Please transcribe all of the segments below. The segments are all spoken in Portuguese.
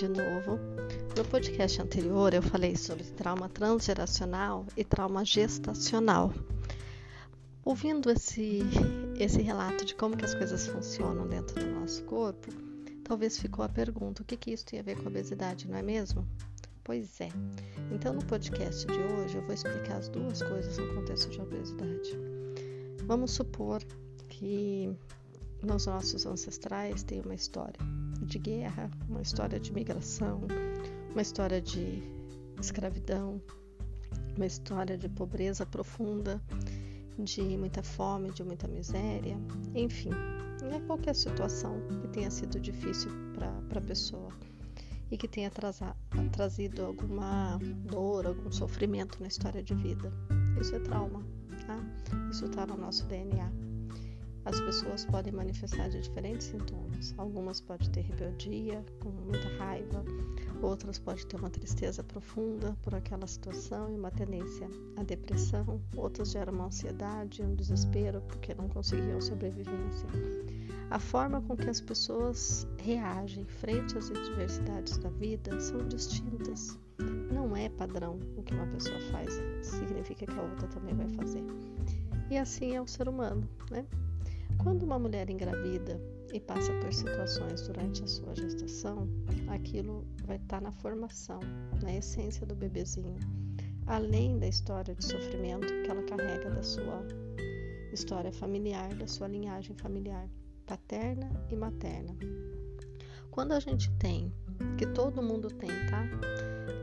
de novo. No podcast anterior eu falei sobre trauma transgeracional e trauma gestacional. Ouvindo esse, esse relato de como que as coisas funcionam dentro do nosso corpo, talvez ficou a pergunta: o que, que isso tem a ver com a obesidade, não é mesmo? Pois é. Então, no podcast de hoje, eu vou explicar as duas coisas no contexto de obesidade. Vamos supor que nos nossos ancestrais tem uma história de guerra, uma história de migração, uma história de escravidão, uma história de pobreza profunda, de muita fome, de muita miséria, enfim, é qualquer situação que tenha sido difícil para a pessoa e que tenha trazido alguma dor, algum sofrimento na história de vida. Isso é trauma, tá? Isso está no nosso DNA. As pessoas podem manifestar de diferentes sintomas. Algumas podem ter rebeldia, com muita raiva, outras podem ter uma tristeza profunda por aquela situação e uma tendência à depressão, outras geram uma ansiedade, um desespero porque não conseguiam sobrevivência. A forma com que as pessoas reagem frente às adversidades da vida são distintas. Não é padrão o que uma pessoa faz, significa que a outra também vai fazer. E assim é o ser humano, né? Quando uma mulher engravida e passa por situações durante a sua gestação, aquilo vai estar na formação, na essência do bebezinho, além da história de sofrimento que ela carrega da sua história familiar, da sua linhagem familiar, paterna e materna. Quando a gente tem, que todo mundo tem, tá?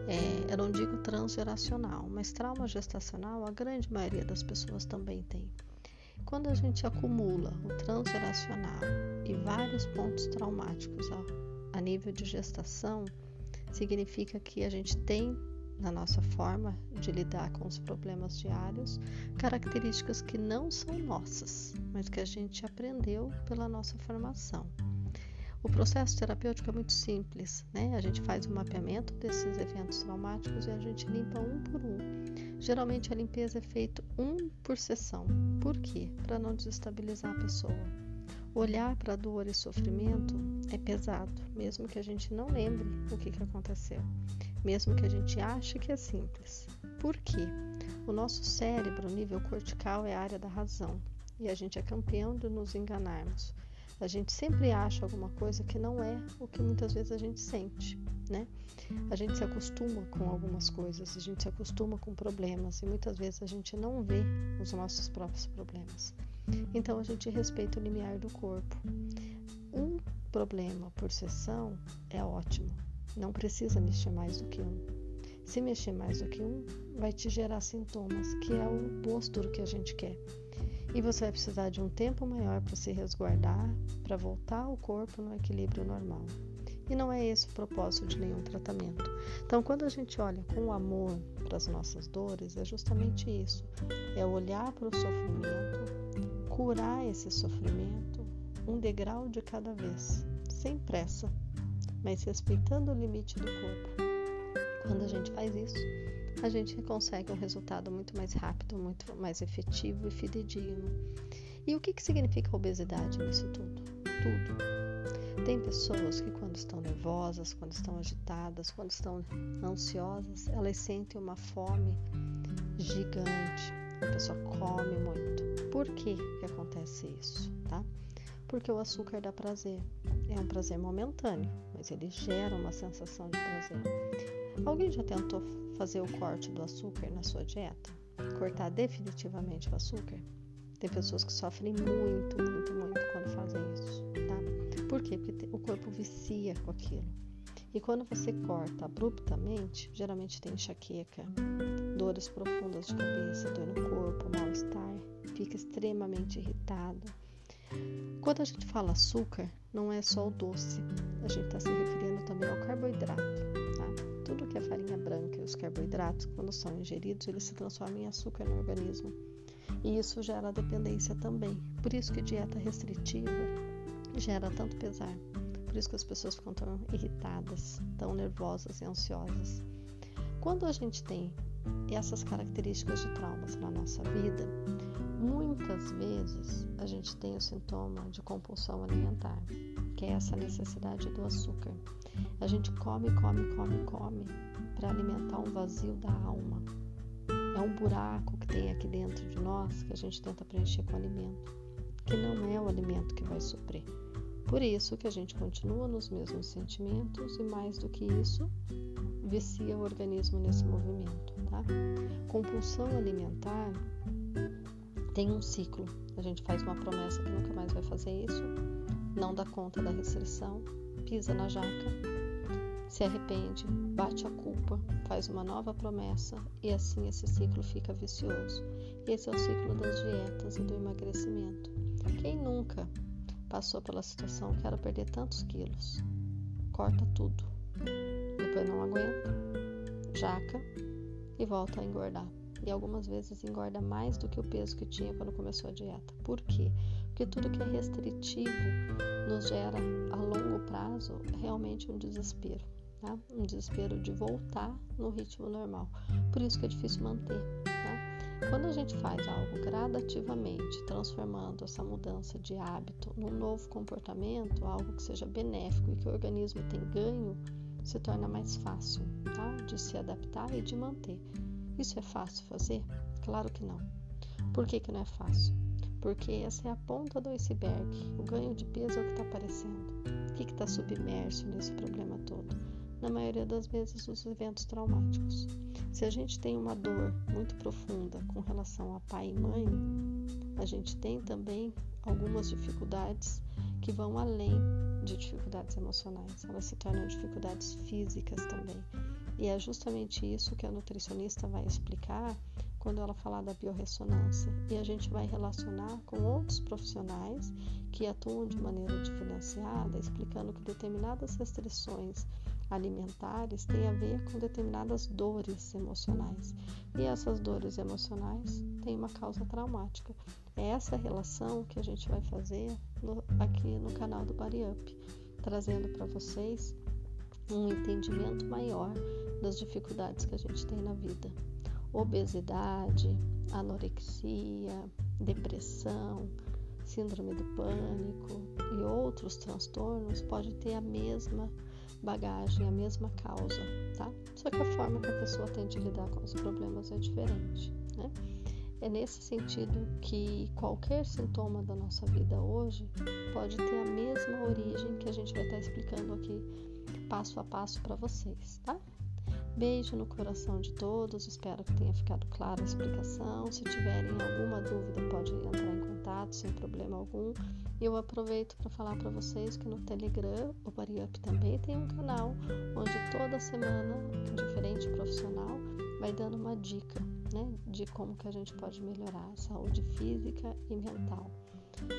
É, eu não digo transgeracional, mas trauma gestacional, a grande maioria das pessoas também tem. Quando a gente acumula o transgeracional e vários pontos traumáticos a, a nível de gestação, significa que a gente tem na nossa forma de lidar com os problemas diários características que não são nossas, mas que a gente aprendeu pela nossa formação. O processo terapêutico é muito simples, né? A gente faz um mapeamento desses eventos traumáticos e a gente limpa um por um. Geralmente a limpeza é feita um por sessão. Por quê? Para não desestabilizar a pessoa. Olhar para dor e sofrimento é pesado, mesmo que a gente não lembre o que, que aconteceu, mesmo que a gente ache que é simples. Por quê? O nosso cérebro, nível cortical, é a área da razão e a gente é campeão de nos enganarmos. A gente sempre acha alguma coisa que não é o que muitas vezes a gente sente, né? A gente se acostuma com algumas coisas, a gente se acostuma com problemas e muitas vezes a gente não vê os nossos próprios problemas. Então a gente respeita o limiar do corpo. Um problema por sessão é ótimo, não precisa mexer mais do que um. Se mexer mais do que um, vai te gerar sintomas, que é o oposto do que a gente quer e você vai precisar de um tempo maior para se resguardar, para voltar o corpo no equilíbrio normal. E não é esse o propósito de nenhum tratamento. Então, quando a gente olha com amor para as nossas dores, é justamente isso: é olhar para o sofrimento, curar esse sofrimento, um degrau de cada vez, sem pressa, mas respeitando o limite do corpo. Quando a gente faz isso, a gente consegue um resultado muito mais rápido, muito mais efetivo e fidedigno. E o que, que significa obesidade nisso tudo? Tudo. Tem pessoas que, quando estão nervosas, quando estão agitadas, quando estão ansiosas, elas sentem uma fome gigante. A pessoa come muito. Por que, que acontece isso? Tá? Porque o açúcar dá prazer. É um prazer momentâneo, mas ele gera uma sensação de prazer. Alguém já tentou fazer o corte do açúcar na sua dieta? Cortar definitivamente o açúcar? Tem pessoas que sofrem muito, muito, muito quando fazem isso, tá? Por quê? Porque o corpo vicia com aquilo. E quando você corta abruptamente, geralmente tem enxaqueca, dores profundas de cabeça, dor no corpo, mal-estar, fica extremamente irritado. Quando a gente fala açúcar, não é só o doce, a gente está se referindo também ao carboidrato, tá? Tudo que é farinha branca e os carboidratos, quando são ingeridos, eles se transformam em açúcar no organismo. E isso gera dependência também. Por isso que dieta restritiva gera tanto pesar. Por isso que as pessoas ficam tão irritadas, tão nervosas e ansiosas. Quando a gente tem essas características de traumas na nossa vida, muitas vezes a gente tem o sintoma de compulsão alimentar. Que é essa necessidade do açúcar. A gente come, come, come, come para alimentar um vazio da alma. É um buraco que tem aqui dentro de nós que a gente tenta preencher com alimento, que não é o alimento que vai suprir. Por isso que a gente continua nos mesmos sentimentos e mais do que isso, vicia o organismo nesse movimento, tá? Compulsão alimentar tem um ciclo. A gente faz uma promessa que nunca mais vai fazer isso, não dá conta da restrição, pisa na jaca, se arrepende, bate a culpa, faz uma nova promessa e assim esse ciclo fica vicioso. Esse é o ciclo das dietas e do emagrecimento. Quem nunca passou pela situação, quero perder tantos quilos, corta tudo, depois não aguenta, jaca e volta a engordar. E algumas vezes engorda mais do que o peso que tinha quando começou a dieta. Por quê? Porque tudo que é restritivo nos gera a longo prazo realmente um desespero. Tá? Um desespero de voltar no ritmo normal. Por isso que é difícil manter. Tá? Quando a gente faz algo gradativamente, transformando essa mudança de hábito num novo comportamento, algo que seja benéfico e que o organismo tem ganho, se torna mais fácil tá? de se adaptar e de manter. Isso é fácil fazer? Claro que não. Por que, que não é fácil? Porque essa é a ponta do iceberg. O ganho de peso é o que está aparecendo. O que está submerso nesse problema todo? Na maioria das vezes, os eventos traumáticos. Se a gente tem uma dor muito profunda com relação a pai e mãe, a gente tem também algumas dificuldades que vão além de dificuldades emocionais, elas se tornam dificuldades físicas também. E é justamente isso que a nutricionista vai explicar quando ela falar da biorressonância. E a gente vai relacionar com outros profissionais que atuam de maneira diferenciada, explicando que determinadas restrições alimentares têm a ver com determinadas dores emocionais. E essas dores emocionais têm uma causa traumática. É essa relação que a gente vai fazer no, aqui no canal do Body Up, trazendo para vocês um entendimento maior das dificuldades que a gente tem na vida. Obesidade, anorexia, depressão, síndrome do pânico e outros transtornos podem ter a mesma bagagem, a mesma causa, tá? Só que a forma que a pessoa tem de lidar com os problemas é diferente, né? É nesse sentido que qualquer sintoma da nossa vida hoje pode ter a mesma origem que a gente vai estar explicando aqui passo a passo para vocês, tá? Beijo no coração de todos, espero que tenha ficado clara a explicação. Se tiverem alguma dúvida, pode entrar em contato sem problema algum. E eu aproveito para falar para vocês que no Telegram, o BariUp também tem um canal onde toda semana um diferente profissional vai dando uma dica né, de como que a gente pode melhorar a saúde física e mental.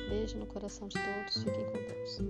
Beijo no coração de todos, fiquem com Deus.